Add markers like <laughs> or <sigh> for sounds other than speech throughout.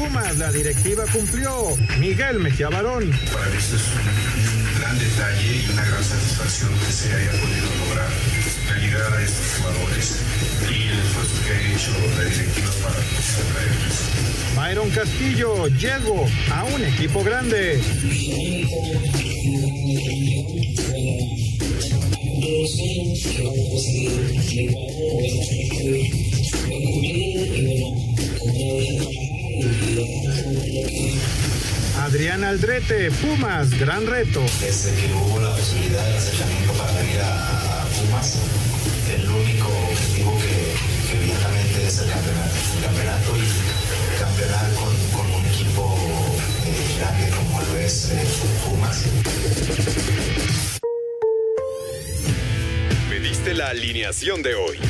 Pumas, la directiva cumplió. Miguel Mejía Barón. Para mí esto es un gran detalle y una gran satisfacción que se haya podido lograr la llegada de estos jugadores y el esfuerzo que ha hecho la directiva para traerlos. Byron Castillo, llego a un equipo grande. Adrián Aldrete, Pumas, gran reto. Desde que hubo la posibilidad del acercamiento para venir a, a Pumas, el único objetivo que, que evidentemente es el campeonato, el campeonato y campeonar con, con un equipo eh, grande como lo es eh, Pumas. Pediste la alineación de hoy.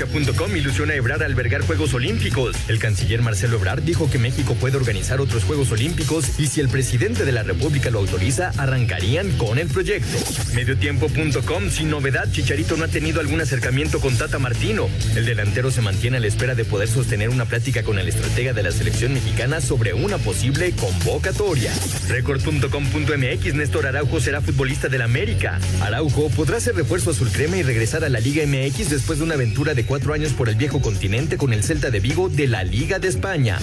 Cancha.com ilusiona a Ebrard albergar Juegos Olímpicos. El canciller Marcelo Ebrard dijo que México puede organizar otros Juegos Olímpicos y si el presidente de la República lo autoriza, arrancarían con el proyecto. Mediotiempo.com, sin novedad, Chicharito no ha tenido algún acercamiento con Tata Martino. El delantero se mantiene a la espera de poder sostener una plática con el estratega de la selección mexicana sobre una posible convocatoria. Record.com.mx, Néstor Araujo será futbolista del América. Araujo podrá ser refuerzo azul crema y regresar a la Liga MX después de una aventura de cuatro años por el viejo continente con el Celta de Vigo de la Liga de España.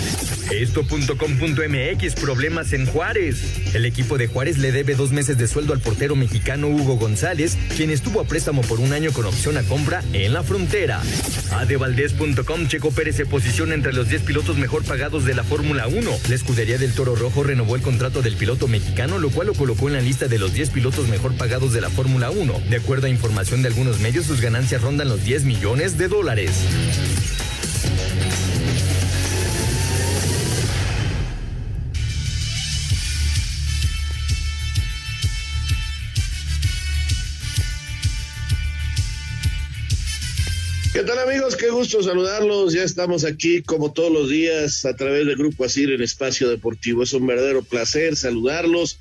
Esto.com.mx, problemas en Juárez. El equipo de Juárez le debe dos meses de sueldo al portero mexicano Hugo González, quien estuvo a préstamo por un año con opción a compra en la frontera. Adevaldez.com, Checo Pérez se posiciona entre los 10 pilotos mejor pagados de la Fórmula 1. La escudería del Toro Rojo renovó el contrato del piloto mexicano, lo cual lo colocó en la lista de los 10 pilotos mejor pagados de la Fórmula 1. De acuerdo a información de algunos medios, sus ganancias rondan los 10 millones de dólares. ¿Qué tal amigos? Qué gusto saludarlos. Ya estamos aquí como todos los días a través del Grupo Asir en Espacio Deportivo. Es un verdadero placer saludarlos.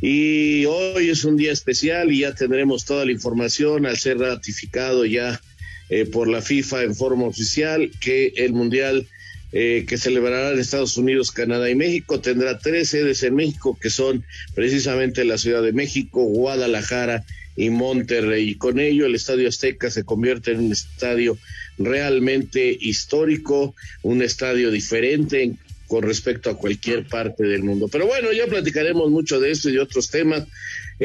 Y hoy es un día especial y ya tendremos toda la información al ser ratificado ya eh, por la FIFA en forma oficial que el Mundial eh, que celebrará en Estados Unidos, Canadá y México tendrá tres sedes en México que son precisamente la Ciudad de México, Guadalajara y Monterrey. Y con ello el Estadio Azteca se convierte en un estadio realmente histórico, un estadio diferente con respecto a cualquier parte del mundo. Pero bueno, ya platicaremos mucho de esto y de otros temas.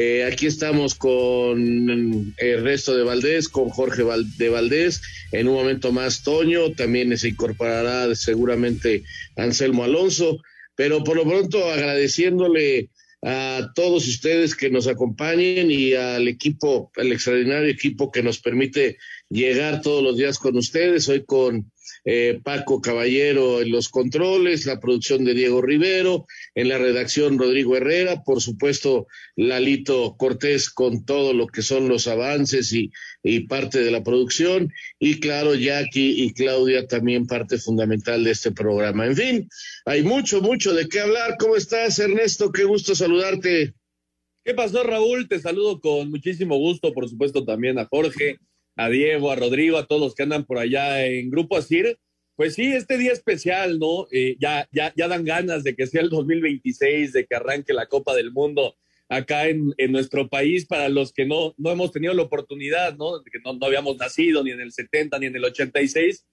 Eh, aquí estamos con Ernesto de Valdés, con Jorge de Valdés. En un momento más, Toño, también se incorporará seguramente Anselmo Alonso. Pero por lo pronto agradeciéndole a todos ustedes que nos acompañen y al equipo, al extraordinario equipo que nos permite llegar todos los días con ustedes. Hoy con eh, Paco Caballero en los controles, la producción de Diego Rivero, en la redacción Rodrigo Herrera, por supuesto Lalito Cortés con todo lo que son los avances y, y parte de la producción, y claro, Jackie y Claudia también parte fundamental de este programa. En fin, hay mucho, mucho de qué hablar. ¿Cómo estás, Ernesto? Qué gusto saludarte. ¿Qué pasó, Raúl? Te saludo con muchísimo gusto, por supuesto, también a Jorge, a Diego, a Rodrigo, a todos los que andan por allá en Grupo Asir. Pues sí, este día especial, ¿no? Eh, ya, ya, ya dan ganas de que sea el 2026, de que arranque la Copa del Mundo acá en, en nuestro país para los que no, no hemos tenido la oportunidad, ¿no? Que no, no habíamos nacido ni en el 70 ni en el 86,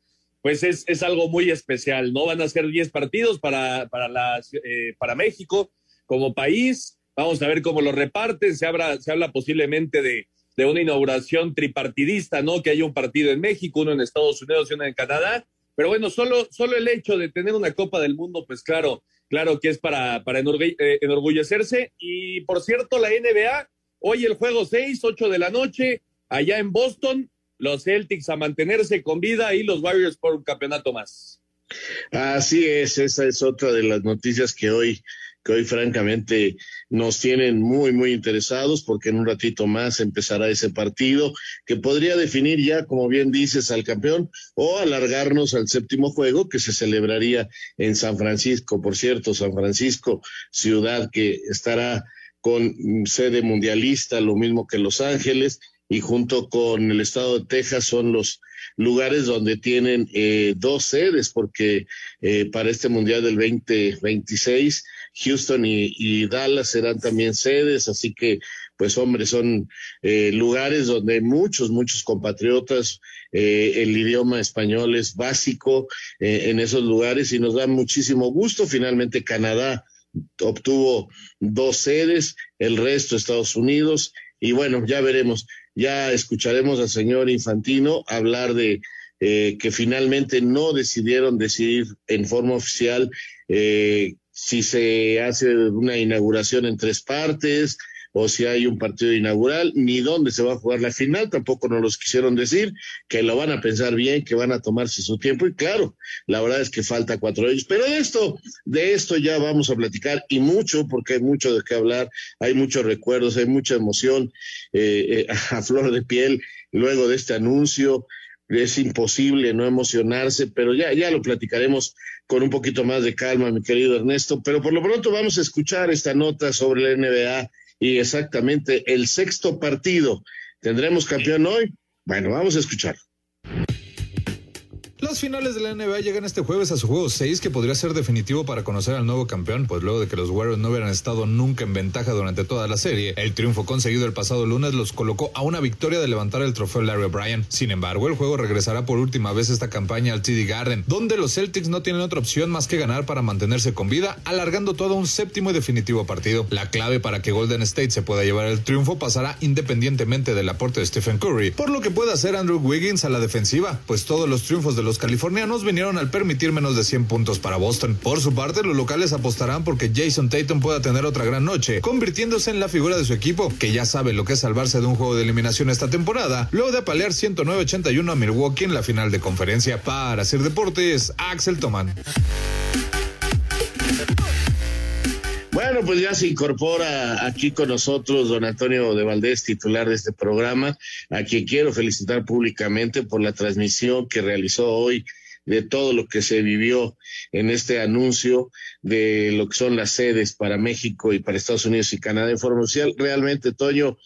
pues es, es algo muy especial, ¿no? Van a ser 10 partidos para, para, eh, para México como país. Vamos a ver cómo lo reparten. Se, se habla posiblemente de, de una inauguración tripartidista, ¿no? Que haya un partido en México, uno en Estados Unidos y uno en Canadá. Pero bueno, solo, solo el hecho de tener una Copa del Mundo, pues claro, claro que es para, para eh, enorgullecerse. Y por cierto, la NBA, hoy el juego 6, 8 de la noche, allá en Boston, los Celtics a mantenerse con vida y los Warriors por un campeonato más. Así es, esa es otra de las noticias que hoy que hoy francamente nos tienen muy, muy interesados porque en un ratito más empezará ese partido que podría definir ya, como bien dices, al campeón o alargarnos al séptimo juego que se celebraría en San Francisco. Por cierto, San Francisco, ciudad que estará con sede mundialista, lo mismo que Los Ángeles, y junto con el estado de Texas son los lugares donde tienen eh, dos sedes, porque eh, para este Mundial del 2026 Houston y, Dallas serán también sedes, así que, pues, hombre, son eh, lugares donde muchos, muchos compatriotas, eh, el idioma español es básico eh, en esos lugares y nos da muchísimo gusto. Finalmente, Canadá obtuvo dos sedes, el resto Estados Unidos, y bueno, ya veremos, ya escucharemos al señor Infantino hablar de que finalmente no decidieron decidir en forma oficial eh, si se hace una inauguración en tres partes o si hay un partido inaugural, ni dónde se va a jugar la final, tampoco nos los quisieron decir, que lo van a pensar bien, que van a tomarse su tiempo, y claro, la verdad es que falta cuatro años, pero de esto, de esto ya vamos a platicar, y mucho, porque hay mucho de qué hablar, hay muchos recuerdos, hay mucha emoción eh, eh, <laughs> a flor de piel luego de este anuncio, es imposible no emocionarse, pero ya, ya lo platicaremos con un poquito más de calma, mi querido Ernesto. Pero por lo pronto vamos a escuchar esta nota sobre la NBA y exactamente el sexto partido. ¿Tendremos campeón hoy? Bueno, vamos a escuchar. Las finales de la NBA llegan este jueves a su juego 6, que podría ser definitivo para conocer al nuevo campeón, pues luego de que los Warriors no hubieran estado nunca en ventaja durante toda la serie, el triunfo conseguido el pasado lunes los colocó a una victoria de levantar el trofeo Larry O'Brien. Sin embargo, el juego regresará por última vez esta campaña al TD Garden, donde los Celtics no tienen otra opción más que ganar para mantenerse con vida, alargando todo un séptimo y definitivo partido. La clave para que Golden State se pueda llevar el triunfo pasará independientemente del aporte de Stephen Curry, por lo que puede hacer Andrew Wiggins a la defensiva, pues todos los triunfos de los californianos vinieron al permitir menos de 100 puntos para Boston. Por su parte, los locales apostarán porque Jason Tatum pueda tener otra gran noche, convirtiéndose en la figura de su equipo, que ya sabe lo que es salvarse de un juego de eliminación esta temporada, luego de apalear 109-81 a Milwaukee en la final de conferencia. Para hacer deportes, Axel Toman. Bueno, pues ya se incorpora aquí con nosotros don Antonio de Valdés, titular de este programa, a quien quiero felicitar públicamente por la transmisión que realizó hoy de todo lo que se vivió en este anuncio de lo que son las sedes para México y para Estados Unidos y Canadá en forma oficial. Realmente, Toño,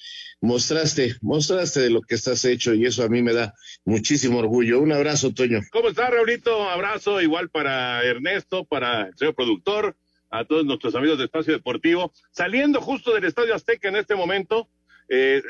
mostraste, mostraste de lo que estás hecho y eso a mí me da muchísimo orgullo. Un abrazo, Toño. ¿Cómo estás, Raulito? Abrazo igual para Ernesto, para el señor productor a todos nuestros amigos de Espacio Deportivo, saliendo justo del Estadio Azteca en este momento, eh,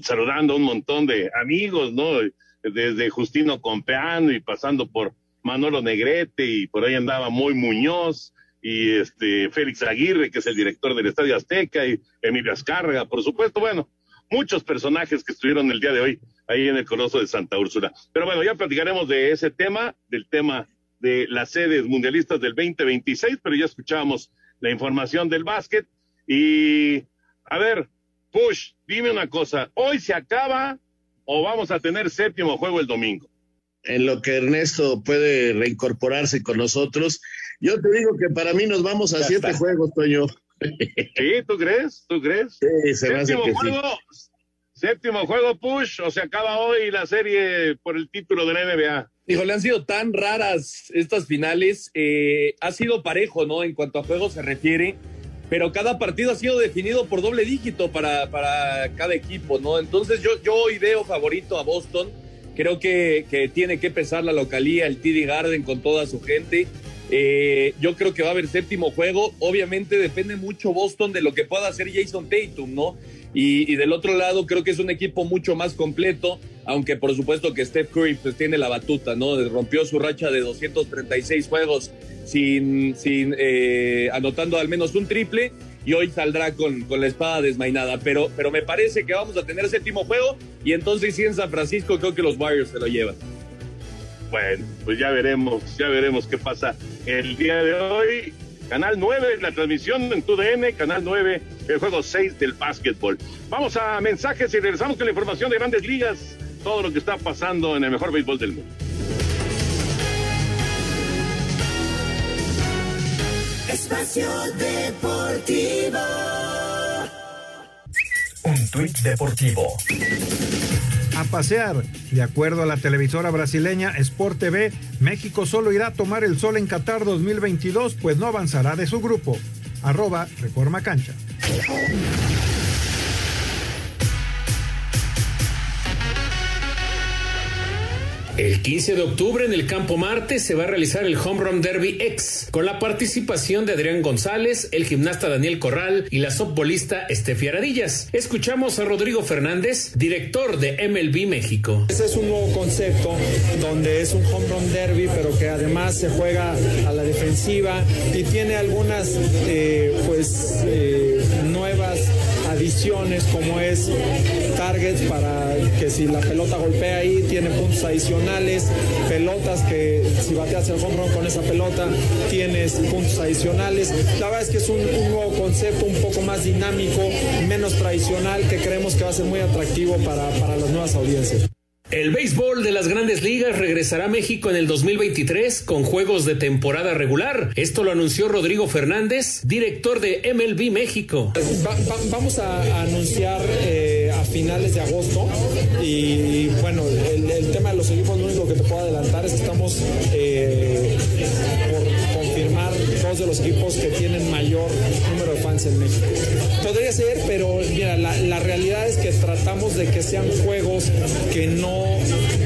saludando a un montón de amigos, ¿no? Desde Justino Compeano y pasando por Manolo Negrete y por ahí andaba Muy Muñoz y este Félix Aguirre, que es el director del Estadio Azteca, y Emilio Azcárraga, por supuesto, bueno, muchos personajes que estuvieron el día de hoy ahí en el Coloso de Santa Úrsula. Pero bueno, ya platicaremos de ese tema, del tema de las sedes mundialistas del 2026, pero ya escuchábamos la información del básquet. Y, a ver, Push, dime una cosa, ¿hoy se acaba o vamos a tener séptimo juego el domingo? En lo que Ernesto puede reincorporarse con nosotros, yo te digo que para mí nos vamos a siete juegos, Toño. ¿Sí? ¿Tú crees? ¿Tú crees? Sí, se séptimo juego, Séptimo juego, Push, o se acaba hoy la serie por el título de la NBA. Híjole, han sido tan raras estas finales. Eh, ha sido parejo, ¿no? En cuanto a juego se refiere. Pero cada partido ha sido definido por doble dígito para, para cada equipo, ¿no? Entonces yo, yo hoy veo favorito a Boston. Creo que, que tiene que pesar la localía, el TD Garden con toda su gente. Eh, yo creo que va a haber séptimo juego. Obviamente depende mucho Boston de lo que pueda hacer Jason Tatum, ¿no? Y, del otro lado creo que es un equipo mucho más completo, aunque por supuesto que Steph Curry pues tiene la batuta, ¿no? Rompió su racha de 236 juegos sin, sin eh, anotando al menos un triple y hoy saldrá con, con, la espada desmainada. Pero, pero me parece que vamos a tener séptimo juego y entonces sí en San Francisco creo que los Warriors se lo llevan. Bueno, pues ya veremos, ya veremos qué pasa el día de hoy. Canal 9, la transmisión en TUDN, Canal 9, el juego 6 del básquetbol. Vamos a mensajes y regresamos con la información de grandes ligas, todo lo que está pasando en el mejor béisbol del mundo. Espacio Deportivo. Un tuit deportivo. A pasear. De acuerdo a la televisora brasileña Sport TV, México solo irá a tomar el sol en Qatar 2022, pues no avanzará de su grupo. Arroba Reforma Cancha. El 15 de octubre en el Campo Marte se va a realizar el Home Run Derby X con la participación de Adrián González, el gimnasta Daniel Corral y la softbolista Estefi Aradillas. Escuchamos a Rodrigo Fernández, director de MLB México. Ese es un nuevo concepto donde es un Home Run Derby, pero que además se juega a la defensiva y tiene algunas eh, pues eh, nuevas adiciones como es targets para que si la pelota golpea ahí tiene puntos adicionales, pelotas que si bateas el home run con esa pelota tienes puntos adicionales. La verdad es que es un, un nuevo concepto un poco más dinámico, menos tradicional que creemos que va a ser muy atractivo para, para las nuevas audiencias. El béisbol de las grandes ligas regresará a México en el 2023 con juegos de temporada regular. Esto lo anunció Rodrigo Fernández, director de MLB México. Va, va, vamos a, anunciar eh, a finales de agosto y bueno, el, el, tema de los equipos lo único que te puedo adelantar es que estamos eh, de los equipos que tienen mayor número de fans en México. Podría ser, pero mira, la, la realidad es que tratamos de que sean juegos que no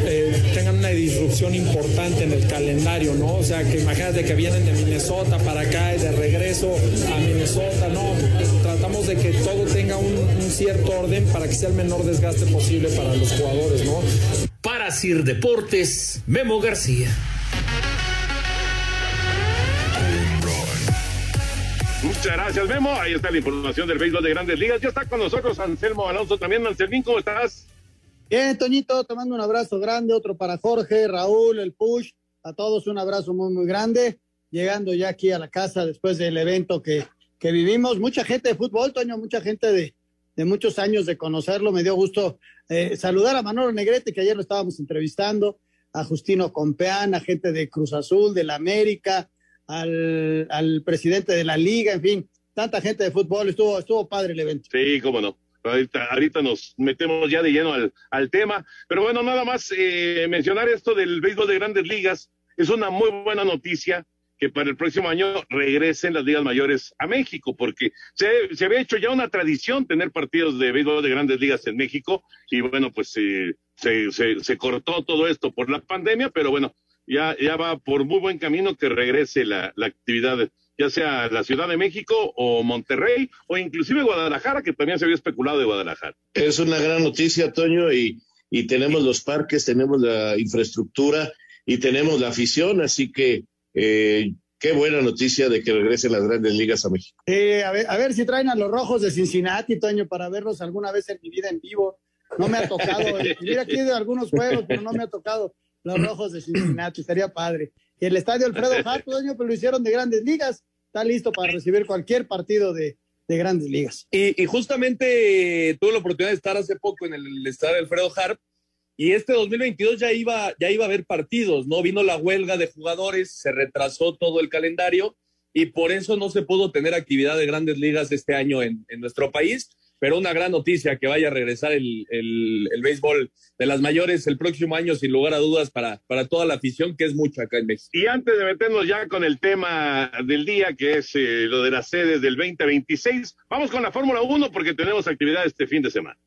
eh, tengan una disrupción importante en el calendario, ¿no? O sea, que imagínate que vienen de Minnesota para acá y de regreso a Minnesota, no. Tratamos de que todo tenga un, un cierto orden para que sea el menor desgaste posible para los jugadores, ¿no? Para Sir Deportes, Memo García. Muchas gracias, Memo. Ahí está la información del béisbol de grandes ligas. Ya está con nosotros Anselmo Alonso también. Anselmín, ¿cómo estás? Bien, Toñito, te mando un abrazo grande, otro para Jorge, Raúl, el Push, a todos un abrazo muy, muy grande. Llegando ya aquí a la casa después del evento que, que vivimos. Mucha gente de fútbol, Toño, mucha gente de, de muchos años de conocerlo. Me dio gusto eh, saludar a Manolo Negrete, que ayer lo estábamos entrevistando, a Justino Compeán, a gente de Cruz Azul, de la América, al, al presidente de la liga, en fin, tanta gente de fútbol. Estuvo, estuvo padre el evento. Sí, cómo no. Ahorita, ahorita, nos metemos ya de lleno al, al tema. Pero bueno, nada más eh, mencionar esto del béisbol de grandes ligas. Es una muy buena noticia que para el próximo año regresen las ligas mayores a México, porque se, se había hecho ya una tradición tener partidos de béisbol de grandes ligas en México y bueno, pues eh, se, se, se cortó todo esto por la pandemia, pero bueno, ya, ya va por muy buen camino que regrese la, la actividad ya sea la Ciudad de México o Monterrey o inclusive Guadalajara, que también se había especulado de Guadalajara. Es una gran noticia, Toño, y, y tenemos los parques, tenemos la infraestructura y tenemos la afición, así que eh, qué buena noticia de que regresen las grandes ligas a México. Eh, a, ver, a ver si traen a los rojos de Cincinnati, Toño, para verlos alguna vez en mi vida en vivo. No me ha tocado, <laughs> ir aquí de algunos juegos, pero no me ha tocado los rojos de Cincinnati, estaría padre. Y el estadio Alfredo <laughs> Hart, Toño, pues lo hicieron de grandes ligas, está listo para recibir cualquier partido de, de grandes ligas. Y, y, justamente tuve la oportunidad de estar hace poco en el estadio Alfredo Harp y este 2022 ya iba, ya iba a haber partidos, ¿no? Vino la huelga de jugadores, se retrasó todo el calendario y por eso no se pudo tener actividad de grandes ligas este año en, en nuestro país pero una gran noticia que vaya a regresar el, el, el, béisbol de las mayores el próximo año, sin lugar a dudas, para, para toda la afición, que es mucho acá en México. Y antes de meternos ya con el tema del día, que es eh, lo de las sedes del 2026, vamos con la Fórmula 1 porque tenemos actividad este fin de semana.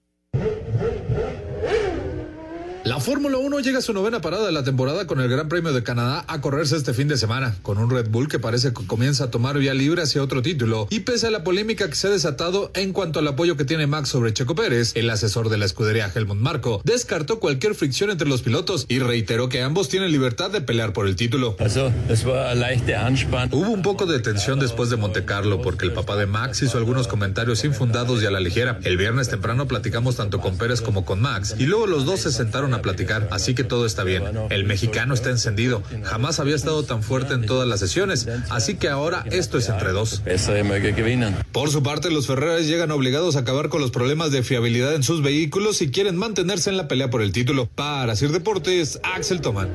La Fórmula 1 llega a su novena parada de la temporada con el Gran Premio de Canadá a correrse este fin de semana, con un Red Bull que parece que comienza a tomar vía libre hacia otro título. Y pese a la polémica que se ha desatado en cuanto al apoyo que tiene Max sobre Checo Pérez, el asesor de la escudería Helmut Marco descartó cualquier fricción entre los pilotos y reiteró que ambos tienen libertad de pelear por el título. Hubo un poco de tensión después de Monte Carlo porque el papá de Max hizo algunos comentarios infundados y a la ligera. El viernes temprano platicamos tanto con Pérez como con Max y luego los dos se sentaron a platicar, así que todo está bien. El mexicano está encendido. Jamás había estado tan fuerte en todas las sesiones, así que ahora esto es entre dos. Por su parte, los Ferreras llegan obligados a acabar con los problemas de fiabilidad en sus vehículos y quieren mantenerse en la pelea por el título. Para Sir Deportes, Axel Toman.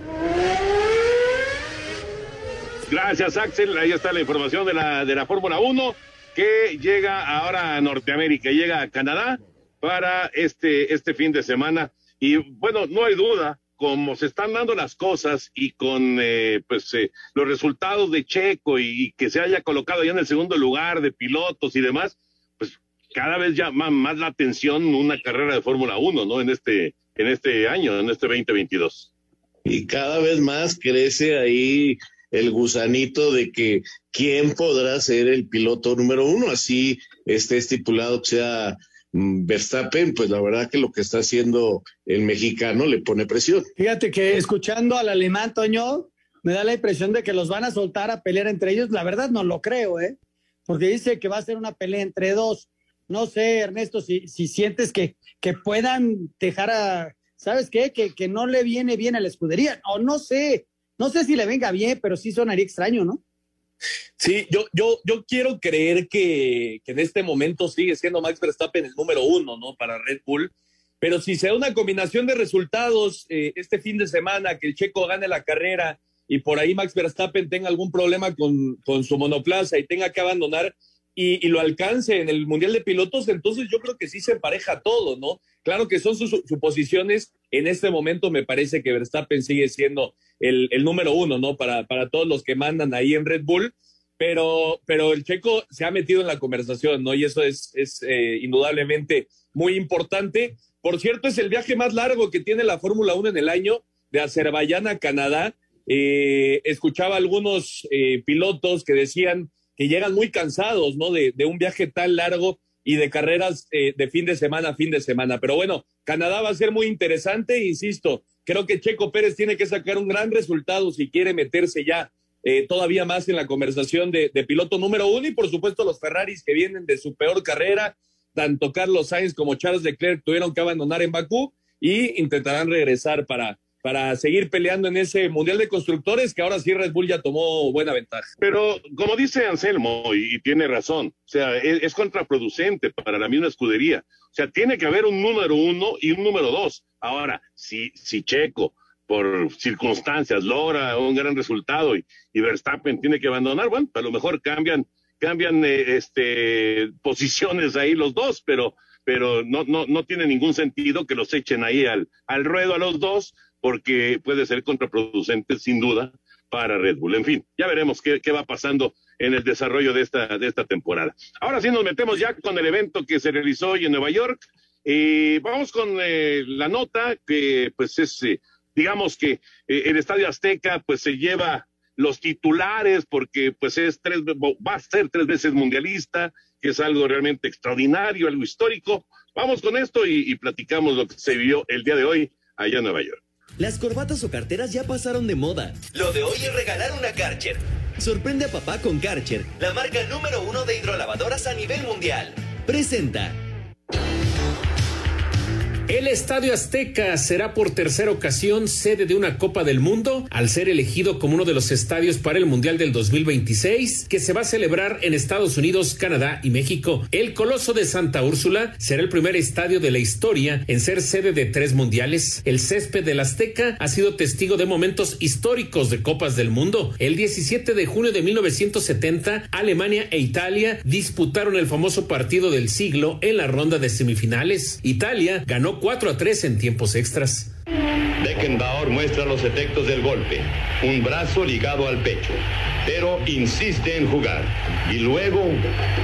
Gracias, Axel. Ahí está la información de la, de la Fórmula 1 que llega ahora a Norteamérica, llega a Canadá para este, este fin de semana. Y bueno, no hay duda, como se están dando las cosas y con eh, pues eh, los resultados de Checo y, que se haya colocado ya en el segundo lugar de pilotos y demás, pues cada vez llama más la atención una carrera de Fórmula 1, ¿no? En este, en este año, en este 2022. Y cada vez más crece ahí el gusanito de que quién podrá ser el piloto número uno, así esté estipulado que sea Verstappen, pues la verdad que lo que está haciendo el mexicano le pone presión. Fíjate que escuchando al alemán, Toño, me da la impresión de que los van a soltar a pelear entre ellos. La verdad no lo creo, ¿eh? Porque dice que va a ser una pelea entre dos. No sé, Ernesto, si, si sientes que, que puedan dejar a, ¿sabes qué? Que, que no le viene bien a la escudería. O no sé, no sé si le venga bien, pero sí sonaría extraño, ¿no? Sí, yo, yo, yo quiero creer que, en este momento sigue siendo Max Verstappen el número uno, ¿no? Para Red Bull. Pero si se da una combinación de resultados eh, este fin de semana, que el checo gane la carrera y por ahí Max Verstappen tenga algún problema con, con su monoplaza y tenga que abandonar, y, lo alcance en el Mundial de Pilotos, entonces yo creo que sí se empareja todo, ¿no? Claro que son sus suposiciones. En este momento me parece que Verstappen sigue siendo el, número uno, ¿no? Para, para todos los que mandan ahí en Red Bull. Pero, pero el checo se ha metido en la conversación, ¿no? Y eso es, es eh, indudablemente muy importante. Por cierto, es el viaje más largo que tiene la Fórmula 1 en el año, de Azerbaiyán a Canadá. Eh, escuchaba algunos eh, pilotos que decían que llegan muy cansados, ¿no? De, un viaje tan largo y de carreras eh, de fin de semana a fin de semana. Pero bueno, Canadá va a ser muy interesante, insisto, creo que Checo Pérez tiene que sacar un gran resultado si quiere meterse ya eh, todavía más en la conversación de, de, piloto número uno y por supuesto los Ferraris que vienen de su peor carrera, tanto Carlos Sainz como Charles Leclerc tuvieron que abandonar en Bakú y intentarán regresar para, para seguir peleando en ese Mundial de Constructores que ahora sí Red Bull ya tomó buena ventaja. Pero como dice Anselmo, y, tiene razón, o sea, es, contraproducente para la misma escudería. O sea, tiene que haber un número uno y un número dos. Ahora, si, si Checo por circunstancias logra un gran resultado y, Verstappen tiene que abandonar, bueno, a lo mejor cambian, cambian eh, este, posiciones ahí los dos, pero pero no, no, no tiene ningún sentido que los echen ahí al, al ruedo a los dos, porque puede ser contraproducente sin duda para Red Bull. En fin, ya veremos qué, va pasando en el desarrollo de esta, de esta temporada. Ahora sí nos metemos ya con el evento que se realizó hoy en Nueva York. y vamos con eh, la nota que pues es, eh, digamos que eh, el Estadio Azteca pues se lleva los titulares porque pues es tres, va a ser tres veces mundialista, que es algo realmente extraordinario, algo histórico. Vamos con esto y, y platicamos lo que se vio el día de hoy allá en Nueva York. Las corbatas o carteras ya pasaron de moda. Lo de hoy es regalar una Karcher. Sorprende a papá con Karcher, la marca número uno de hidrolavadoras a nivel mundial. Presenta. El Estadio Azteca será por tercera ocasión sede de una Copa del Mundo al ser elegido como uno de los estadios para el Mundial del 2026 que se va a celebrar en Estados Unidos, Canadá y México. El Coloso de Santa Úrsula será el primer estadio de la historia en ser sede de tres mundiales. El césped del Azteca ha sido testigo de momentos históricos de Copas del Mundo. El 17 de junio de 1970, Alemania e Italia disputaron el famoso partido del siglo en la ronda de semifinales. Italia ganó 4 a 3 en tiempos extras. Beckenbauer muestra los efectos del golpe, un brazo ligado al pecho, pero insiste en jugar. Y luego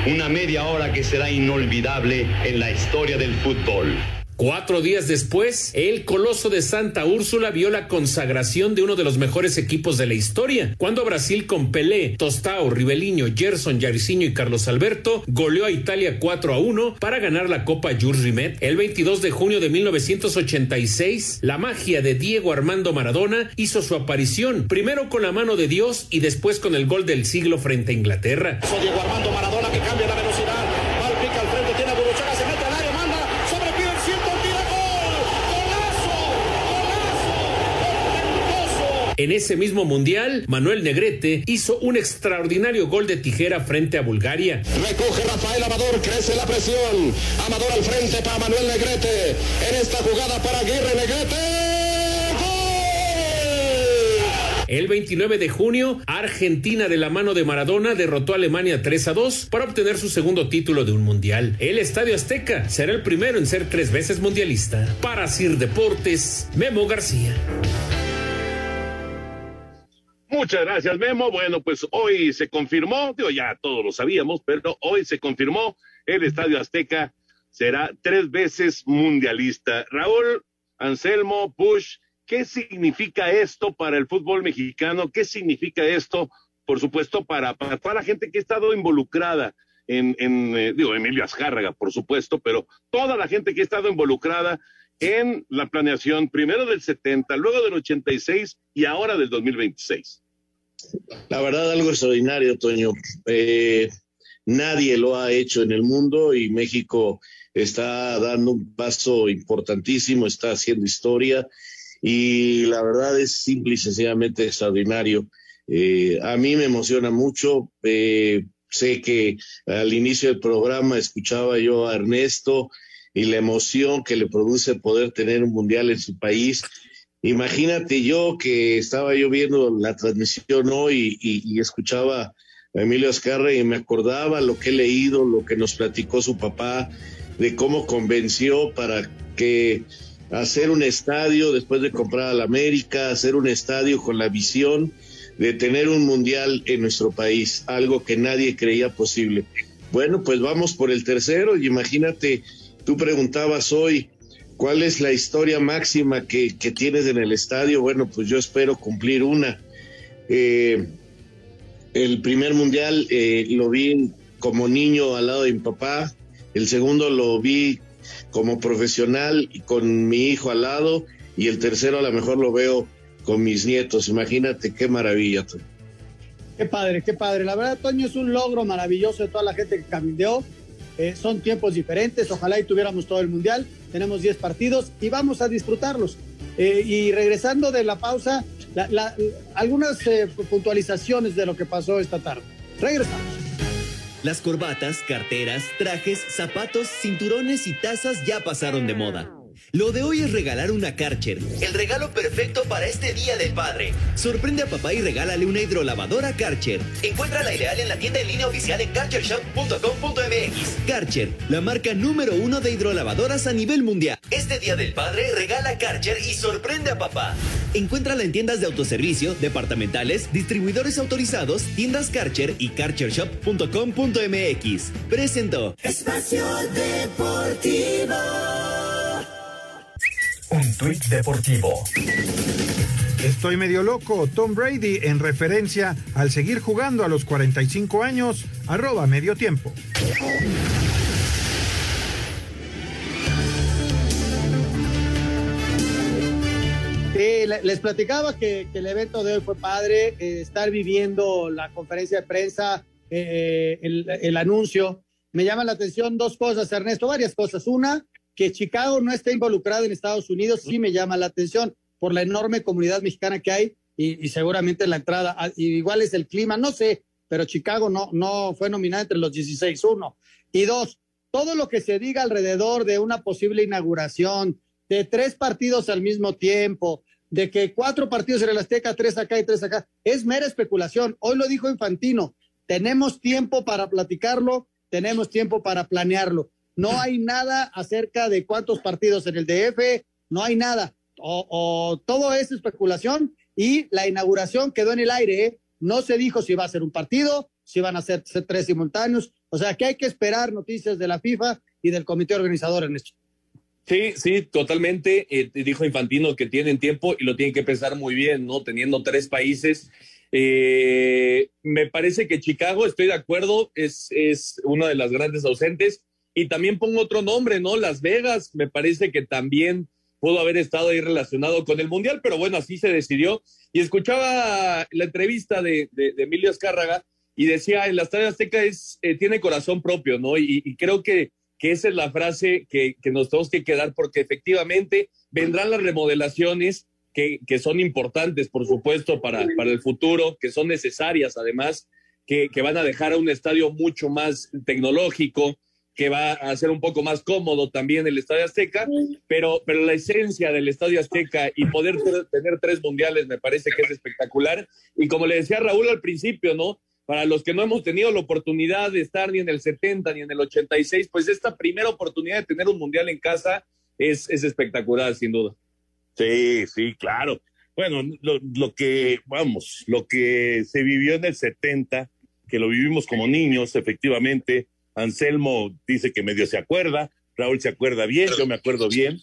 una media hora que será inolvidable en la historia del fútbol. Cuatro días después, el Coloso de Santa Úrsula vio la consagración de uno de los mejores equipos de la historia, cuando Brasil con Pelé, Tostao, Ribeliño, Gerson, Yariciño y Carlos Alberto goleó a Italia 4 a 1 para ganar la Copa Jules Rimet. El 22 de junio de 1986, la magia de Diego Armando Maradona hizo su aparición, primero con la mano de Dios y después con el gol del siglo frente a Inglaterra. Diego Armando Maradona que cambia la velocidad, al frente, tiene a se mete al área, manda, sobre el ciento, tira gol, golazo, En ese mismo mundial, Manuel Negrete hizo un extraordinario gol de tijera frente a Bulgaria. Recoge Rafael Amador, crece la presión. Amador al frente para Manuel Negrete. En esta jugada para Aguirre Negrete. El 29 de junio, Argentina de la mano de Maradona derrotó a Alemania 3 a 2 para obtener su segundo título de un mundial. El Estadio Azteca será el primero en ser tres veces mundialista. Para Sir Deportes, Memo García. Muchas gracias, Memo. Bueno, pues hoy se confirmó, digo, ya todos lo sabíamos, pero hoy se confirmó el Estadio Azteca será tres veces mundialista. Raúl, Anselmo, Bush, ¿qué significa esto para el fútbol mexicano? ¿Qué significa esto, por supuesto, para, toda la gente que ha estado involucrada en, en eh, digo, Emilio Azcárraga, por supuesto, pero toda la gente que ha estado involucrada en la planeación primero del 70, luego del 86 y ahora del 2026. La verdad, algo extraordinario, Toño. Eh, nadie lo ha hecho en el mundo y México está dando un paso importantísimo, está haciendo historia y la verdad es simple y sencillamente extraordinario. Eh, a mí me emociona mucho. Eh, sé que al inicio del programa escuchaba yo a Ernesto y la emoción que le produce poder tener un mundial en su país. Imagínate yo que estaba yo viendo la transmisión hoy y, escuchaba a Emilio Azcarra y me acordaba lo que he leído, lo que nos platicó su papá, de cómo convenció para que hacer un estadio después de comprar al América, hacer un estadio con la visión de tener un mundial en nuestro país, algo que nadie creía posible. Bueno, pues vamos por el tercero y imagínate, tú preguntabas hoy, ¿cuál es la historia máxima que, tienes en el estadio? Bueno, pues yo espero cumplir una. Eh, el primer mundial eh, lo vi como niño al lado de mi papá, el segundo lo vi como profesional y con mi hijo al lado y el tercero a lo mejor lo veo con mis nietos. Imagínate qué maravilla. Qué padre, qué padre. La verdad, Toño, es un logro maravilloso de toda la gente que caminó. Eh, son tiempos diferentes. Ojalá y tuviéramos todo el mundial. Tenemos 10 partidos y vamos a disfrutarlos. Eh, y regresando de la pausa, la, algunas eh, puntualizaciones de lo que pasó esta tarde. Regresamos. Las corbatas, carteras, trajes, zapatos, cinturones y tazas ya pasaron de moda. Lo de hoy es regalar una Karcher, el regalo perfecto para este Día del Padre. Sorprende a papá y regálale una hidrolavadora Karcher. Encuentra la ideal en la tienda en línea oficial en karchershop.com.mx. Karcher, la marca número uno de hidrolavadoras a nivel mundial. Este Día del Padre regala Karcher y sorprende a papá. Encuéntrala en tiendas de autoservicio, departamentales, distribuidores autorizados, tiendas Karcher y karchershop.com.mx. Presentó Espacio Deportivo. Un tuit deportivo. Estoy medio loco. Tom Brady en referencia al seguir jugando a los 45 años, arroba medio tiempo. Sí, les platicaba que, que, el evento de hoy fue padre, eh, estar viviendo la conferencia de prensa, eh, el, el anuncio. Me llama la atención dos cosas, Ernesto, varias cosas. Una, que Chicago no esté involucrado en Estados Unidos sí me llama la atención por la enorme comunidad mexicana que hay y, seguramente la entrada, ah, y igual es el clima, no sé, pero Chicago no, no fue nominada entre los 16, uno. Y dos, todo lo que se diga alrededor de una posible inauguración, de tres partidos al mismo tiempo, de que cuatro partidos en el Azteca, tres acá y tres acá, es mera especulación. Hoy lo dijo Infantino, tenemos tiempo para platicarlo, tenemos tiempo para planearlo. No hay nada acerca de cuántos partidos en el DF, no hay nada. O, todo es especulación y la inauguración quedó en el aire. ¿eh? No se dijo si va a ser un partido, si van a ser, ser tres simultáneos. O sea que hay que esperar noticias de la FIFA y del comité organizador en esto. Sí, sí, totalmente. Eh, dijo Infantino que tienen tiempo y lo tienen que pensar muy bien, ¿no? Teniendo tres países. Eh, me parece que Chicago, estoy de acuerdo, es, es una de las grandes ausentes. Y también pongo otro nombre, ¿no? Las Vegas, me parece que también pudo haber estado ahí relacionado con el Mundial, pero bueno, así se decidió. Y escuchaba la entrevista de, Emilio Azcárraga y decía, en la Estadio Azteca es, eh, tiene corazón propio, ¿no? Y, y creo que, que, esa es la frase que, que nos tenemos que quedar, porque efectivamente vendrán las remodelaciones, que, que son importantes, por supuesto, para, para el futuro, que son necesarias además, que, que van a dejar a un estadio mucho más tecnológico, que va a ser un poco más cómodo también el Estadio Azteca, pero, pero la esencia del Estadio Azteca y poder tener tres mundiales me parece que es espectacular. Y como le decía Raúl al principio, ¿no? Para los que no hemos tenido la oportunidad de estar ni en el 70 ni en el 86, pues esta primera oportunidad de tener un mundial en casa es, es espectacular, sin duda. Sí, sí, claro. Bueno, lo, lo que, vamos, lo que se vivió en el 70, que lo vivimos como niños, efectivamente, Anselmo dice que medio se acuerda, Raúl se acuerda bien, yo me acuerdo bien.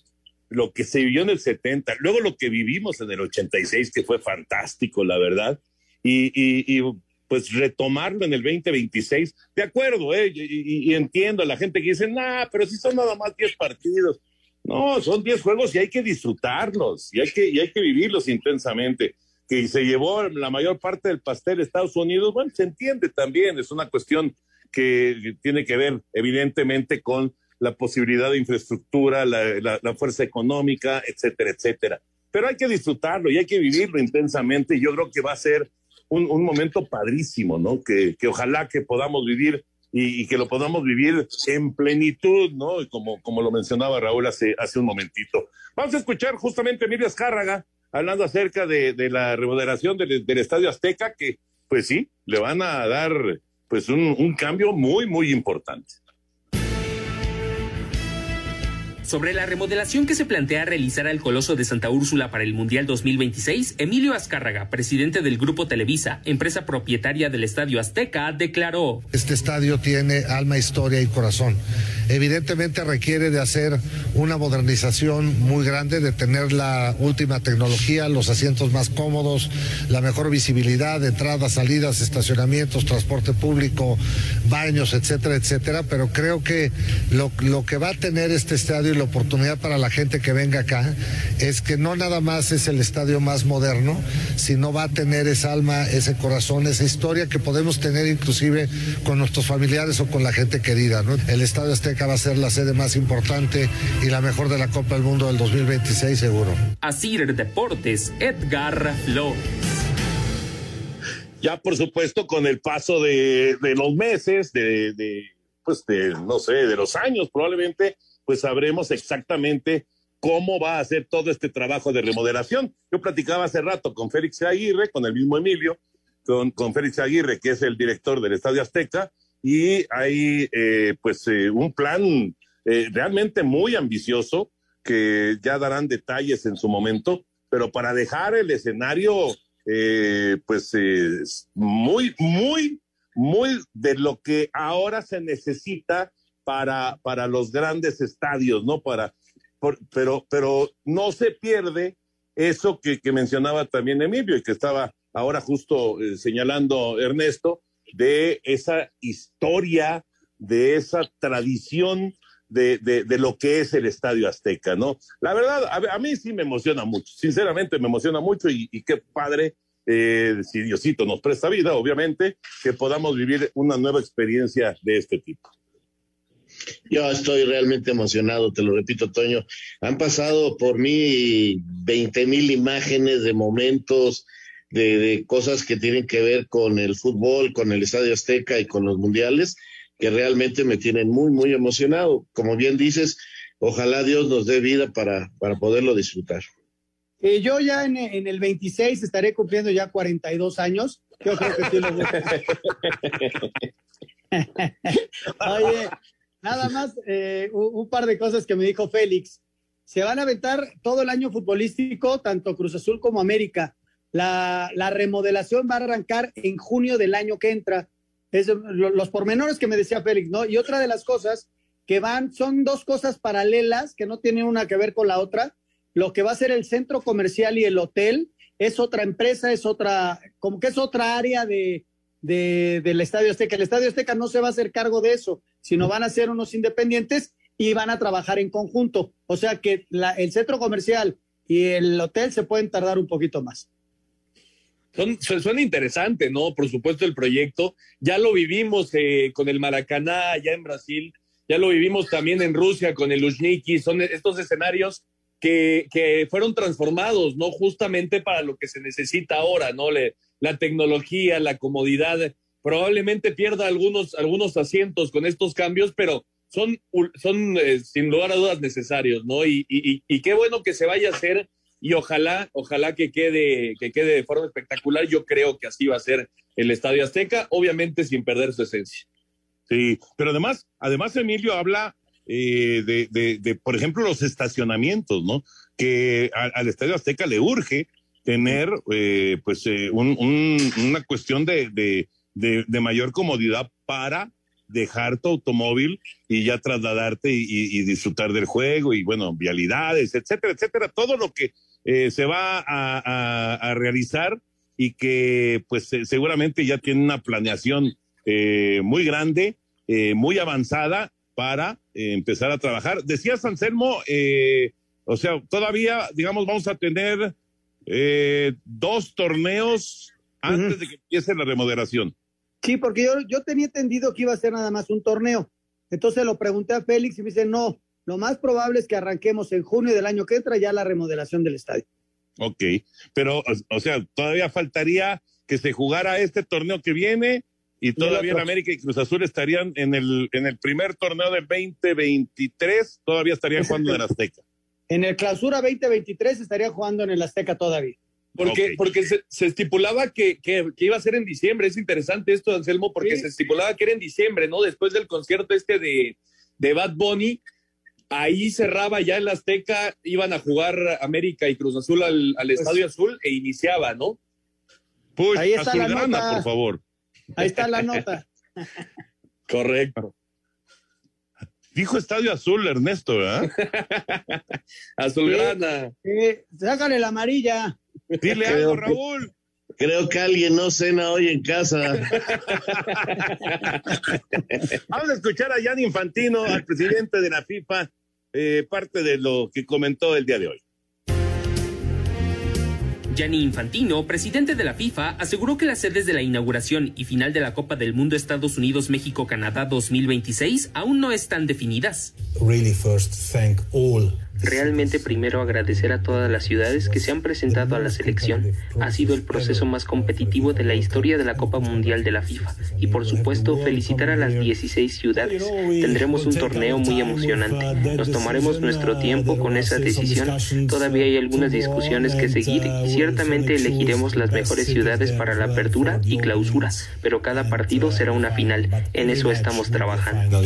Lo que se vivió en el 70, luego lo que vivimos en el 86, que fue fantástico, la verdad, y, y, y pues retomarlo en el 2026, de acuerdo, ¿eh? y, entiendo a la gente que dice, nah, pero si son nada más 10 partidos. No, son 10 juegos y hay que disfrutarlos, y hay que, y hay que vivirlos intensamente. Que se llevó la mayor parte del pastel Estados Unidos, bueno, se entiende también, es una cuestión que tiene que ver evidentemente con la posibilidad de infraestructura, la, la, la, fuerza económica, etcétera, etcétera. Pero hay que disfrutarlo y hay que vivirlo intensamente. Yo creo que va a ser un, un momento padrísimo, ¿no? Que, que, ojalá que podamos vivir y, y, que lo podamos vivir en plenitud, ¿no? Y como, como lo mencionaba Raúl hace, hace un momentito. Vamos a escuchar justamente a Emilia Escárraga hablando acerca de, de la remodelación del, del Estadio Azteca, que pues sí, le van a dar pues un, un cambio muy, muy importante. Sobre la remodelación que se plantea realizar al Coloso de Santa Úrsula para el Mundial 2026, Emilio Azcárraga, presidente del Grupo Televisa, empresa propietaria del Estadio Azteca, declaró: Este estadio tiene alma, historia y corazón. Evidentemente requiere de hacer una modernización muy grande, de tener la última tecnología, los asientos más cómodos, la mejor visibilidad, entradas, salidas, estacionamientos, transporte público, baños, etcétera, etcétera. Pero creo que lo, lo que va a tener este estadio y la oportunidad para la gente que venga acá es que no nada más es el estadio más moderno, sino va a tener esa alma, ese corazón, esa historia que podemos tener inclusive con nuestros familiares o con la gente querida. El estadio Azteca va a ser la sede más importante y la mejor de la Copa del Mundo del 2026 seguro. Asir Deportes, Edgar Flores. Ya por supuesto con el paso de, de los meses, de, de, pues de, no sé, de los años probablemente, pues sabremos exactamente cómo va a hacer todo este trabajo de remodelación. Yo platicaba hace rato con Félix Aguirre, con el mismo Emilio, con, con Félix Aguirre, que es el director del Estadio Azteca, y hay eh, pues eh, un plan eh, realmente muy ambicioso que ya darán detalles en su momento, pero para dejar el escenario pues muy, muy, muy de lo que ahora se necesita para, para los grandes estadios, ¿no? Para, por, pero, pero no se pierde eso que, que, mencionaba también Emilio y que estaba ahora justo señalando Ernesto, de esa historia, de esa tradición de, de, lo que es el Estadio Azteca, ¿no? La verdad, a, mí sí me emociona mucho, sinceramente me emociona mucho y, y qué padre, eh, si Diosito nos presta vida, obviamente, que podamos vivir una nueva experiencia de este tipo. Yo estoy realmente emocionado, te lo repito, Toño. Han pasado por mí 20 mil imágenes de momentos, de, cosas que tienen que ver con el fútbol, con el Estadio Azteca y con los mundiales, que realmente me tienen muy, muy emocionado. Como bien dices, ojalá Dios nos dé vida para, para poderlo disfrutar. Eh, yo ya en, el 26 estaré cumpliendo ya 42 años. Yo creo que sí lo. <laughs> Oye, Nada más, eh, un, par de cosas que me dijo Félix. Se van a aventar todo el año futbolístico, tanto Cruz Azul como América. La, la remodelación va a arrancar en junio del año que entra. Es, lo, los pormenores que me decía Félix, ¿no? Y otra de las cosas que van, son dos cosas paralelas que no tienen una que ver con la otra. Lo que va a ser el centro comercial y el hotel es otra empresa, es otra, como que es otra área de, del Estadio Azteca. El Estadio Azteca no se va a hacer cargo de eso, sino van a ser unos independientes y van a trabajar en conjunto. O sea que la, el centro comercial y el hotel se pueden tardar un poquito más. Son, suena interesante, ¿no? Por supuesto, el proyecto. Ya lo vivimos eh, con el Maracaná allá en Brasil, ya lo vivimos también en Rusia con el Luzhniki. Son estos escenarios que, que fueron transformados, ¿no? Justamente para lo que se necesita ahora, ¿no? Le, la tecnología, la comodidad. Probablemente pierda algunos, algunos asientos con estos cambios, pero son, son eh, sin lugar a dudas necesarios, ¿no? Y, y, qué bueno que se vaya a hacer y ojalá, ojalá que quede, que quede de forma espectacular. Yo creo que así va a ser el Estadio Azteca, obviamente sin perder su esencia. Sí, pero además, además Emilio habla eh, de, de, de, por ejemplo, los estacionamientos, ¿no? Que al, Estadio Azteca le urge tener, eh, pues, eh, un, un, una cuestión de, de, mayor comodidad para dejar tu automóvil y ya trasladarte y, disfrutar del juego y, bueno, vialidades, etcétera, etcétera, todo lo que eh, se va a, a, realizar y que, pues, seguramente ya tiene una planeación muy grande, muy avanzada para eh, empezar a trabajar. Decía Anselmo, eh, o sea, todavía, digamos, vamos a tener eh, dos torneos antes de que empiece la remodelación. Sí, porque yo, yo tenía entendido que iba a ser nada más un torneo. Entonces lo pregunté a Félix y me dice, no, lo más probable es que arranquemos en junio del año que entra ya la remodelación del estadio. Ok, pero, o sea, todavía faltaría que se jugara este torneo que viene y todavía en América y Cruz Azul estarían en el, en el primer torneo de 2023, todavía estarían jugando en el Azteca. En el clausura 2023 estaría jugando en el Azteca todavía. Porque, porque se, estipulaba que, que, iba a ser en diciembre. Es interesante esto, Anselmo, porque se estipulaba que era en diciembre, ¿no? Después del concierto este de, de Bad Bunny, ahí cerraba ya el Azteca, iban a jugar América y Cruz Azul al, al pues Estadio Azul e iniciaba, ¿no? Pues, ahí está la nota. por favor. Ahí está la nota. <laughs> Correcto. Dijo Estadio Azul, Ernesto, ¿verdad? <laughs> Azulgrana. sácale la amarilla. Dile algo, Raúl. Creo que alguien no cena hoy en casa. <laughs> Vamos a escuchar a Jan Infantino, al presidente de la FIFA, eh, parte de lo que comentó el día de hoy. Gianni Infantino, presidente de la FIFA, aseguró que las sedes de la inauguración y final de la Copa del Mundo Estados Unidos-México-Canadá 2026 aún no están definidas. Really first thank all Realmente primero agradecer a todas las ciudades que se han presentado a la selección. Ha sido el proceso más competitivo de la historia de la Copa Mundial de la FIFA. Y por supuesto felicitar a las 16 ciudades. Tendremos un torneo muy emocionante. Nos tomaremos nuestro tiempo con esa decisión. Todavía hay algunas discusiones que seguir y ciertamente elegiremos las mejores ciudades para la apertura y clausura. Pero cada partido será una final. En eso estamos trabajando.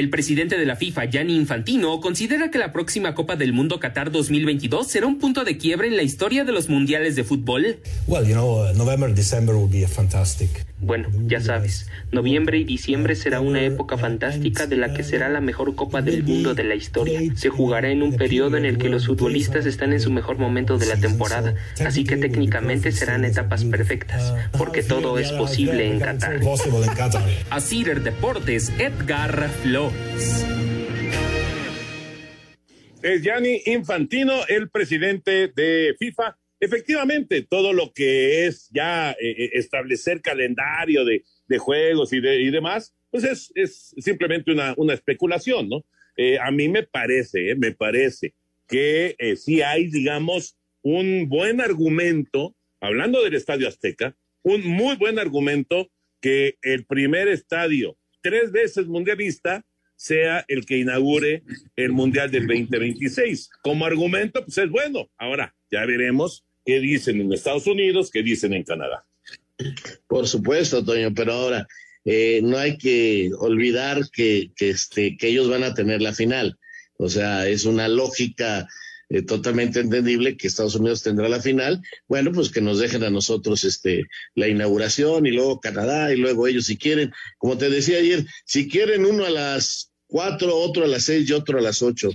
El presidente de la FIFA, Gianni Infantino, considera que la próxima Copa del Mundo Qatar 2022 será un punto de quiebre en la historia de los mundiales de fútbol. Well, you know, uh, November, December will be fantastic. Bueno, ya sabes, noviembre y diciembre será una época fantástica de la que será la mejor Copa del Mundo de la historia. Se jugará en un periodo en el que los futbolistas están en su mejor momento de la temporada, así que técnicamente serán etapas perfectas, porque todo es posible en Qatar. Así Deportes, Edgar Flores. Es Gianni Infantino, el presidente de FIFA efectivamente, todo lo que es ya eh, eh, establecer calendario de, juegos y, de, y demás, pues es, es simplemente una, una especulación, ¿no? Eh, a mí me parece, me parece que sí hay, digamos, un buen argumento, hablando del Estadio Azteca, un muy buen argumento que el primer estadio, tres veces mundialista, sea el que inaugure el Mundial del 2026. Como argumento, pues es bueno. Ahora, ya veremos qué dicen en Estados Unidos, qué dicen en Canadá. Por supuesto, Toño, pero ahora eh, no hay que olvidar que, que, este, que ellos van a tener la final. O sea, es una lógica eh, totalmente entendible que Estados Unidos tendrá la final. Bueno, pues que nos dejen a nosotros este, la inauguración y luego Canadá y luego ellos si quieren. Como te decía ayer, si quieren uno a las cuatro, otro a las seis y otro a las ocho.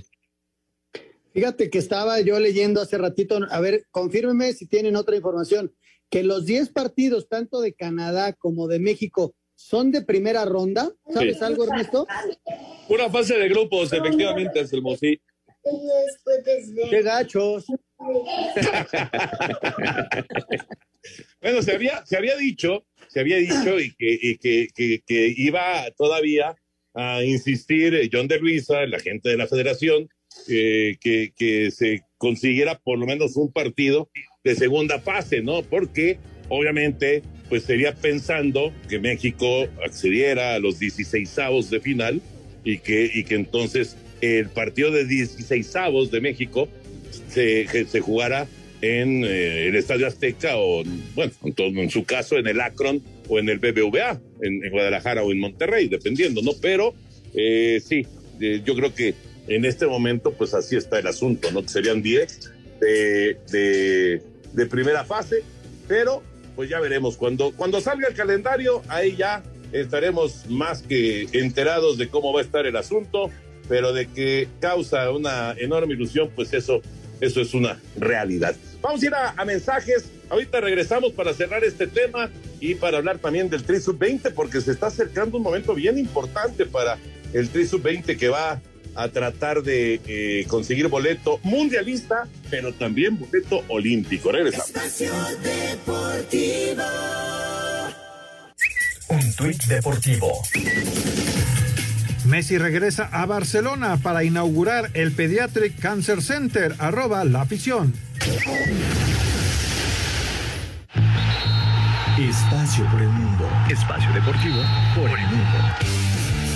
Fíjate que estaba yo leyendo hace ratito, a ver, confírmeme si tienen otra información, que los 10 partidos, tanto de Canadá como de México, son de primera ronda. ¿Sabes algo, Ernesto? Una fase de grupos, efectivamente, es el sí. ¡Qué gachos! <laughs> bueno, se había, se había dicho, se había dicho y que, y que, que, que iba todavía a insistir John de Luisa, la gente de la federación, eh, que, se consiguiera por lo menos un partido de segunda fase, ¿no? Porque obviamente pues sería pensando que México accediera a los 16 avos de final y que, y que entonces el partido de 16 avos de México se, se jugara en eh, el Estadio Azteca o, bueno, en, en, su caso en el Akron o en el BBVA, en, en Guadalajara o en Monterrey, dependiendo, ¿no? Pero eh, sí, eh, yo creo que en este momento, pues así está el asunto, ¿no? Que serían 10 de, primera fase, pero pues ya veremos. Cuando, cuando salga el calendario, ahí ya estaremos más que enterados de cómo va a estar el asunto, pero de que causa una enorme ilusión, pues eso, eso es una realidad. Vamos a ir a, a mensajes. Ahorita regresamos para cerrar este tema y para hablar también del Tri Sub 20, porque se está acercando un momento bien importante para el Tri Sub 20 que va a tratar de eh, conseguir boleto mundialista, pero también boleto olímpico. Regresamos. Espacio Deportivo. Un tuit deportivo. Messi regresa a Barcelona para inaugurar el Pediatric Cancer Center, arroba la afición. Espacio por el mundo. Espacio deportivo por el mundo.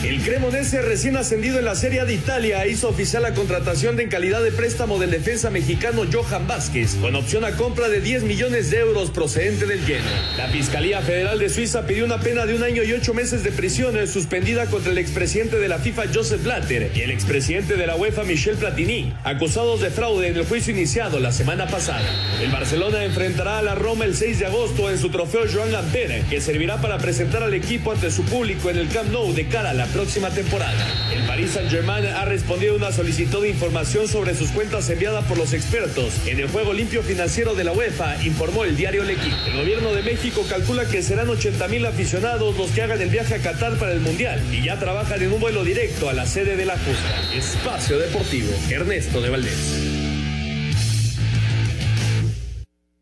El Cremonese recién ascendido en la Serie de Italia hizo oficial la contratación en calidad de préstamo del defensa mexicano Johan Vázquez, con opción a compra de 10 millones de euros procedente del Genoa. La Fiscalía Federal de Suiza pidió una pena de un año y ocho meses de prisión suspendida contra el expresidente de la FIFA Joseph Blatter y el expresidente de la UEFA Michel Platini, acusados de fraude en el juicio iniciado la semana pasada. El Barcelona enfrentará a la Roma el 6 de agosto en su trofeo Joan Lampere, que servirá para presentar al equipo ante su público en el Camp Nou de cara a la próxima temporada. El Paris Saint-Germain ha respondido a una solicitud de información sobre sus cuentas enviada por los expertos en el juego limpio financiero de la UEFA, informó el diario El Equipo. El gobierno de México calcula que serán 80 mil aficionados los que hagan el viaje a Qatar para el Mundial y ya trabajan en un vuelo directo a la sede de la justa. Espacio Deportivo, Ernesto de Valdés.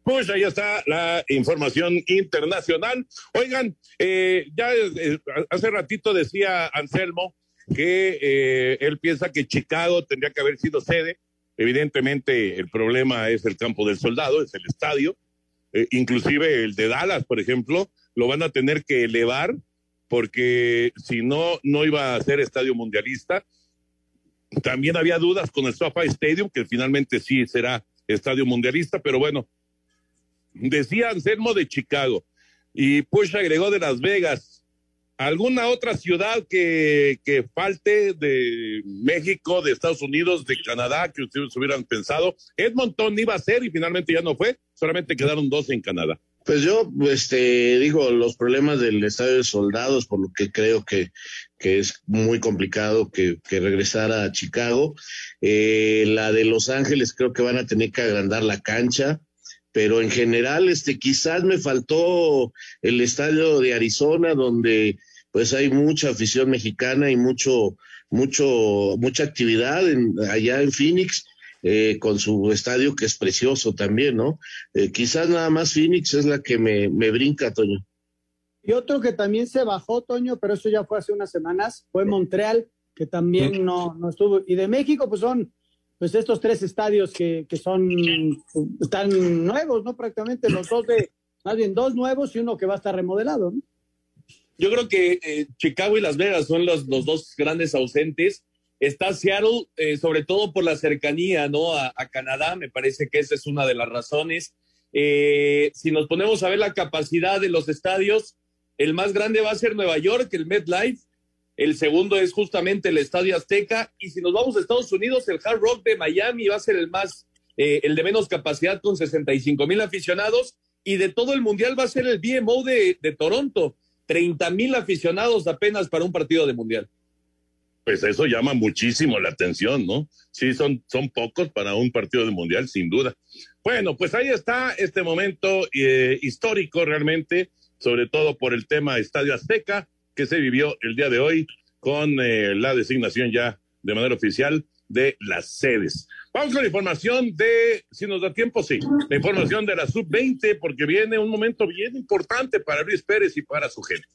Pues ahí está la información internacional. Oigan, eh, ya eh, hace ratito decía Anselmo que eh, él piensa que Chicago tendría que haber sido sede. Evidentemente el problema es el campo del soldado, es el estadio. Eh, inclusive el de Dallas, por ejemplo, lo van a tener que elevar porque si no, no iba a ser estadio mundialista. También había dudas con el SoFi Stadium, que finalmente sí será estadio mundialista, pero bueno, decía Anselmo de Chicago y Push agregó de Las Vegas. ¿Alguna otra ciudad que, que falte de México, de Estados Unidos, de Canadá que ustedes hubieran pensado? Edmonton iba a ser y finalmente ya no fue, solamente quedaron dos en Canadá. Pues yo, este, digo, los problemas del estadio de soldados, por lo que creo que, que es muy complicado que, que regresara a Chicago. Eh, la de Los Ángeles creo que van a tener que agrandar la cancha pero en general, este, quizás me faltó el estadio de Arizona, donde pues hay mucha afición mexicana y mucho, mucho, mucha actividad en, allá en Phoenix, eh, con su estadio que es precioso también, ¿no? Eh, quizás nada más Phoenix es la que me, me brinca, Toño. Y otro que también se bajó, Toño, pero eso ya fue hace unas semanas, fue Montreal, que también no, no estuvo. Y de México, pues son pues estos tres estadios que, que son están nuevos, ¿no? Prácticamente los dos de, más bien dos nuevos y uno que va a estar remodelado, ¿no? Yo creo que eh, Chicago y Las Vegas son los, los, dos grandes ausentes. Está Seattle, eh, sobre todo por la cercanía, ¿no? A, Canadá, me parece que esa es una de las razones. Eh, si nos ponemos a ver la capacidad de los estadios, el más grande va a ser Nueva York, el MetLife, el segundo es justamente el Estadio Azteca. Y si nos vamos a Estados Unidos, el Hard Rock de Miami va a ser el más, eh, el de menos capacidad con 65 mil aficionados. Y de todo el mundial va a ser el BMO de, de Toronto. 30 mil aficionados apenas para un partido de mundial. Pues eso llama muchísimo la atención, ¿no? Sí, son, son pocos para un partido de mundial, sin duda. Bueno, pues ahí está este momento eh, histórico realmente, sobre todo por el tema Estadio Azteca que se vivió el día de hoy con eh, la designación ya de manera oficial de las sedes. Vamos con la información de, si nos da tiempo, sí, la información de la sub-20, porque viene un momento bien importante para Luis Pérez y para su gente.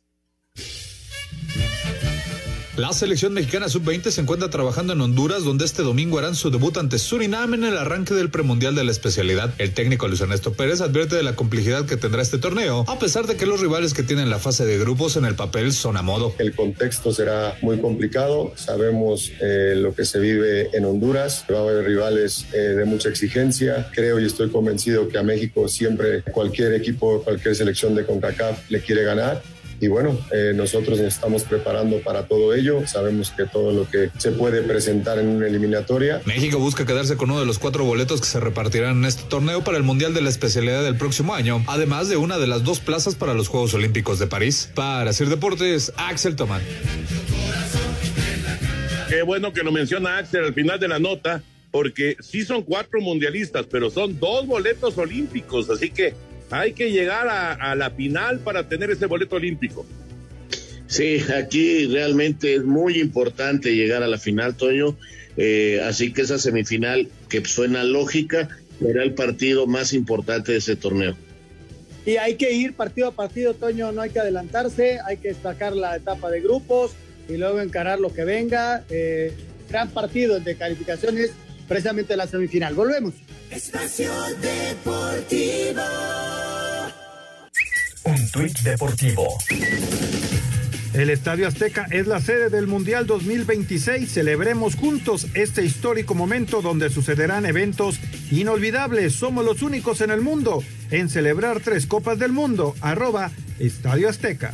La selección mexicana sub-20 se encuentra trabajando en Honduras, donde este domingo harán su debut ante Surinam en el arranque del premundial de la especialidad. El técnico Luis Ernesto Pérez advierte de la complejidad que tendrá este torneo, a pesar de que los rivales que tienen la fase de grupos en el papel son a modo. El contexto será muy complicado, sabemos eh, lo que se vive en Honduras, va a haber rivales eh, de mucha exigencia, creo y estoy convencido que a México siempre cualquier equipo, cualquier selección de CONCACAF le quiere ganar y bueno, eh, nosotros nos estamos preparando para todo ello. Sabemos que todo lo que se puede presentar en una eliminatoria. México busca quedarse con uno de los cuatro boletos que se repartirán en este torneo para el Mundial de la Especialidad del próximo año, además de una de las dos plazas para los Juegos Olímpicos de París. Para Sir Deportes, Axel Tomán. Qué bueno que lo menciona Axel al final de la nota, porque sí son cuatro mundialistas, pero son dos boletos olímpicos, así que hay que llegar a, la final para tener ese boleto olímpico. Sí, aquí realmente es muy importante llegar a la final, Toño. Eh, así que esa semifinal, que suena lógica, será el partido más importante de ese torneo. Y hay que ir partido a partido, Toño, no hay que adelantarse, hay que destacar la etapa de grupos y luego encarar lo que venga. Eh, gran partido de calificaciones, precisamente la semifinal. Volvemos. Espacio Deportivo. Un tuit deportivo. El Estadio Azteca es la sede del Mundial 2026. Celebremos juntos este histórico momento donde sucederán eventos inolvidables. Somos los únicos en el mundo en celebrar tres Copas del Mundo. Arroba Estadio Azteca.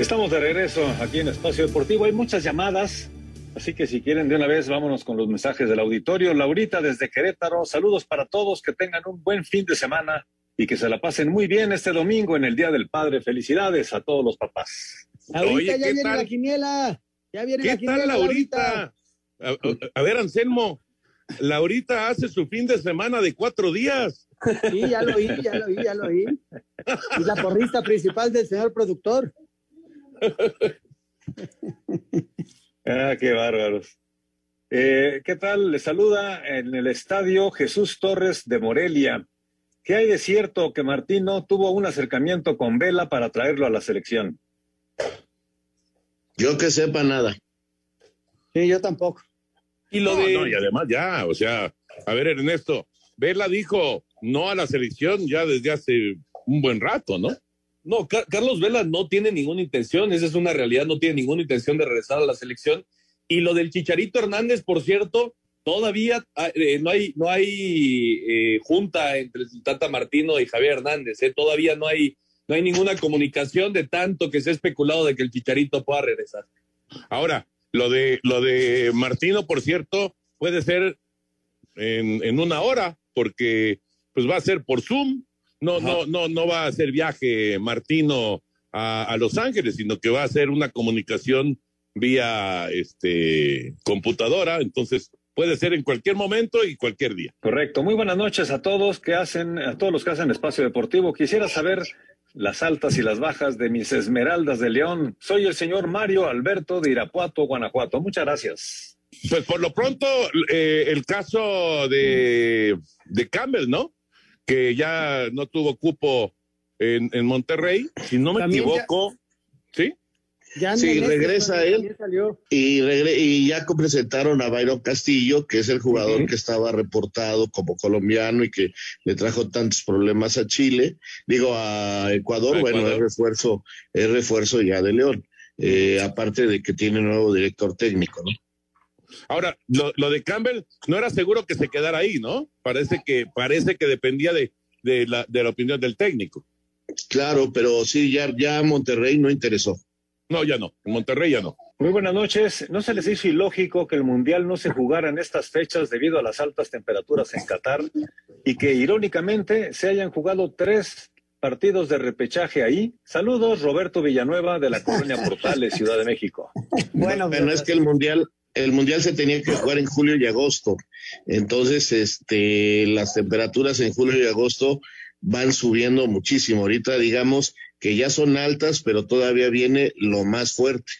Estamos de regreso aquí en Espacio Deportivo. Hay muchas llamadas, así que si quieren de una vez vámonos con los mensajes del auditorio. Laurita desde Querétaro, saludos para todos, que tengan un buen fin de semana y que se la pasen muy bien este domingo en el Día del Padre. Felicidades a todos los papás. Laurita, ya viene la quiniela. Ya viene ¿Qué la quiniela, tal, Laurita? A, a ver, Anselmo, Laurita hace su fin de semana de cuatro días. Sí, ya lo oí, ya lo oí, ya lo oí. Es la porrista principal del señor productor. <laughs> Ah, qué bárbaros. Eh, ¿Qué tal? Le saluda en el estadio Jesús Torres de Morelia. ¿Qué hay de cierto que Martino tuvo un acercamiento con Vela para traerlo a la selección? Yo que sepa nada. Sí, yo tampoco. Y lo de... No, y además ya, o sea, a ver, Ernesto, Vela dijo no a la selección ya desde hace un buen rato, ¿no? No, Car Carlos Vela no tiene ninguna intención, esa es una realidad, no tiene ninguna intención de regresar a la selección. Y lo del Chicharito Hernández, por cierto, todavía eh, no hay, no hay eh, junta entre Tata Martino y Javier Hernández, eh, todavía no hay, no hay ninguna comunicación de tanto que se ha especulado de que el Chicharito pueda regresar. Ahora, lo de, lo de Martino, por cierto, puede ser en, en una hora, porque pues va a ser por Zoom, no, no, no, no va a hacer viaje Martino a, a, Los Ángeles, sino que va a hacer una comunicación vía este computadora, entonces puede ser en cualquier momento y cualquier día. Correcto. Muy buenas noches a todos que hacen, a todos los que hacen espacio deportivo. Quisiera saber las altas y las bajas de mis Esmeraldas de León. Soy el señor Mario Alberto de Irapuato, Guanajuato. Muchas gracias. Pues por lo pronto, eh, el caso de, de Campbell, ¿no? Que ya no tuvo cupo en, en Monterrey, si no me También equivoco, ¿sí? Ya Sí, regresa él. salió. Y, regre- y ya presentaron a Byron Castillo, que es el jugador que estaba reportado como colombiano y que le trajo tantos problemas a Chile, digo a Ecuador, A bueno, Ecuador. es refuerzo, es refuerzo ya de León, Eh, aparte de que tiene nuevo director técnico, ¿no? Ahora, lo, lo de Campbell no era seguro que se quedara ahí, ¿no? Parece que, parece que dependía de, de, la, de la opinión del técnico. Claro, pero sí, ya, ya Monterrey no interesó. No, ya no. En Monterrey ya no. Muy buenas noches. ¿No se les hizo ilógico que el Mundial no se jugara en estas fechas debido a las altas temperaturas en Qatar y que irónicamente se hayan jugado tres partidos de repechaje ahí? Saludos, Roberto Villanueva de la colonia Portales, Ciudad de México. Bueno, es que el mundial, el mundial se tenía que jugar en julio y agosto. Entonces, este, las temperaturas en julio y agosto van subiendo muchísimo. Ahorita digamos que ya son altas, pero todavía viene lo más fuerte.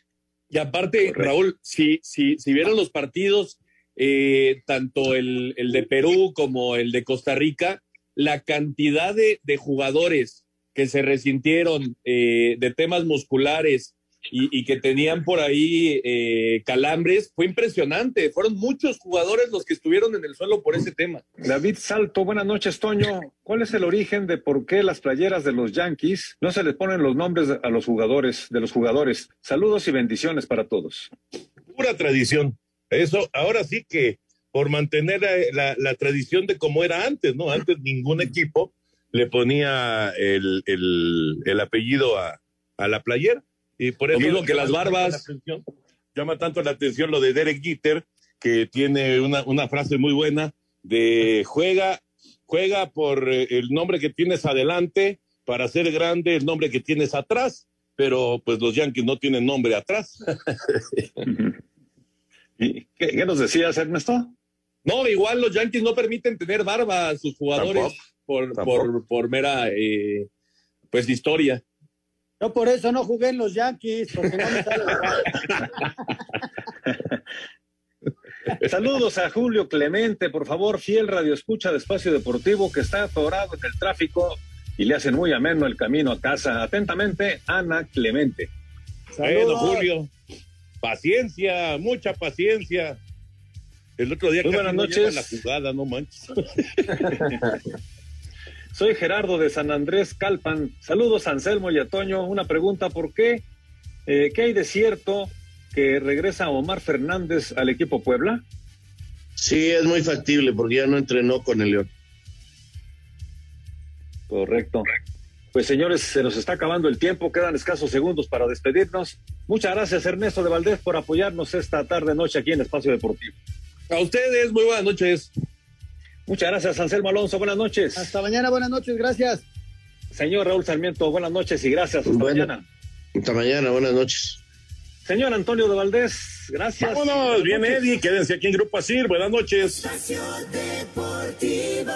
Y aparte, Raúl, si, si, si vieron los partidos, eh, tanto el, el, de Perú como el de Costa Rica, la cantidad de, de jugadores que se resintieron eh, de temas musculares y, y, que tenían por ahí eh, calambres, fue impresionante. Fueron muchos jugadores los que estuvieron en el suelo por ese tema. David Salto, buenas noches, Toño. ¿Cuál es el origen de por qué las playeras de los Yankees no se les ponen los nombres a los jugadores, de los jugadores? Saludos y bendiciones para todos. Pura tradición. Eso, ahora sí que por mantener la, la tradición de como era antes, ¿no? Antes ningún equipo le ponía el, el, el apellido a, a, la playera. Y por eso. Lo mismo que las barbas. Atención, llama tanto la atención lo de Derek Jeter, que tiene una, una frase muy buena de juega, juega por el nombre que tienes adelante para ser grande el nombre que tienes atrás, pero pues los Yankees no tienen nombre atrás. <laughs> ¿Y qué, qué, nos decías, Ernesto? No, igual los Yankees no permiten tener barba a sus jugadores por, por, por, mera eh, pues historia. Yo por eso no jugué en los Yankees, porque no me sale <laughs> Saludos a Julio Clemente, por favor, fiel radio escucha de Espacio Deportivo que está atorado en el tráfico y le hacen muy ameno el camino a casa. Atentamente, Ana Clemente. Bueno, Julio, paciencia, mucha paciencia. El otro día muy buenas noches. la jugada, no manches. <laughs> Soy Gerardo de San Andrés Calpan. Saludos a Anselmo y a Toño. Una pregunta, ¿por qué? Eh, ¿Qué hay de cierto que regresa Omar Fernández al equipo Puebla? Sí, es muy factible porque ya no entrenó con el León. Correcto. Pues señores, se nos está acabando el tiempo, quedan escasos segundos para despedirnos. Muchas gracias Ernesto de Valdés por apoyarnos esta tarde noche aquí en Espacio Deportivo. A ustedes, muy buenas noches. Muchas gracias, Anselmo Alonso. Buenas noches. Hasta mañana, buenas noches, gracias. Señor Raúl Sarmiento, buenas noches y gracias. Hasta Bueno, mañana. Hasta mañana, buenas noches. Señor Antonio de Valdés, gracias. Vámonos, bien Eddie, quédense aquí en Grupo Asir. Buenas noches. Espacio Deportivo.